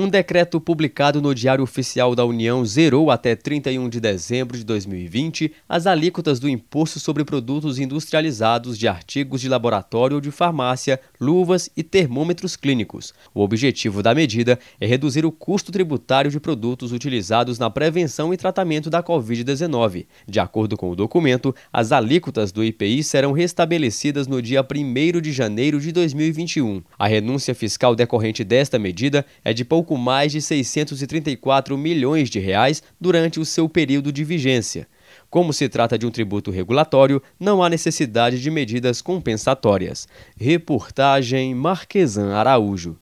Um decreto publicado no Diário Oficial da União zerou até 31 de dezembro de 2020 as alíquotas do Imposto sobre Produtos Industrializados de artigos de laboratório ou de farmácia, luvas e termômetros clínicos. O objetivo da medida é reduzir o custo tributário de produtos utilizados na prevenção e tratamento da Covid-19. De acordo com o documento, as alíquotas do IPI serão restabelecidas no dia 1 de janeiro de 2021. A renúncia fiscal decorrente desta medida é de pouco pouco mais de 634 milhões de reais durante o seu período de vigência. Como se trata de um tributo regulatório, não há necessidade de medidas compensatórias. Reportagem Marquesan Araújo.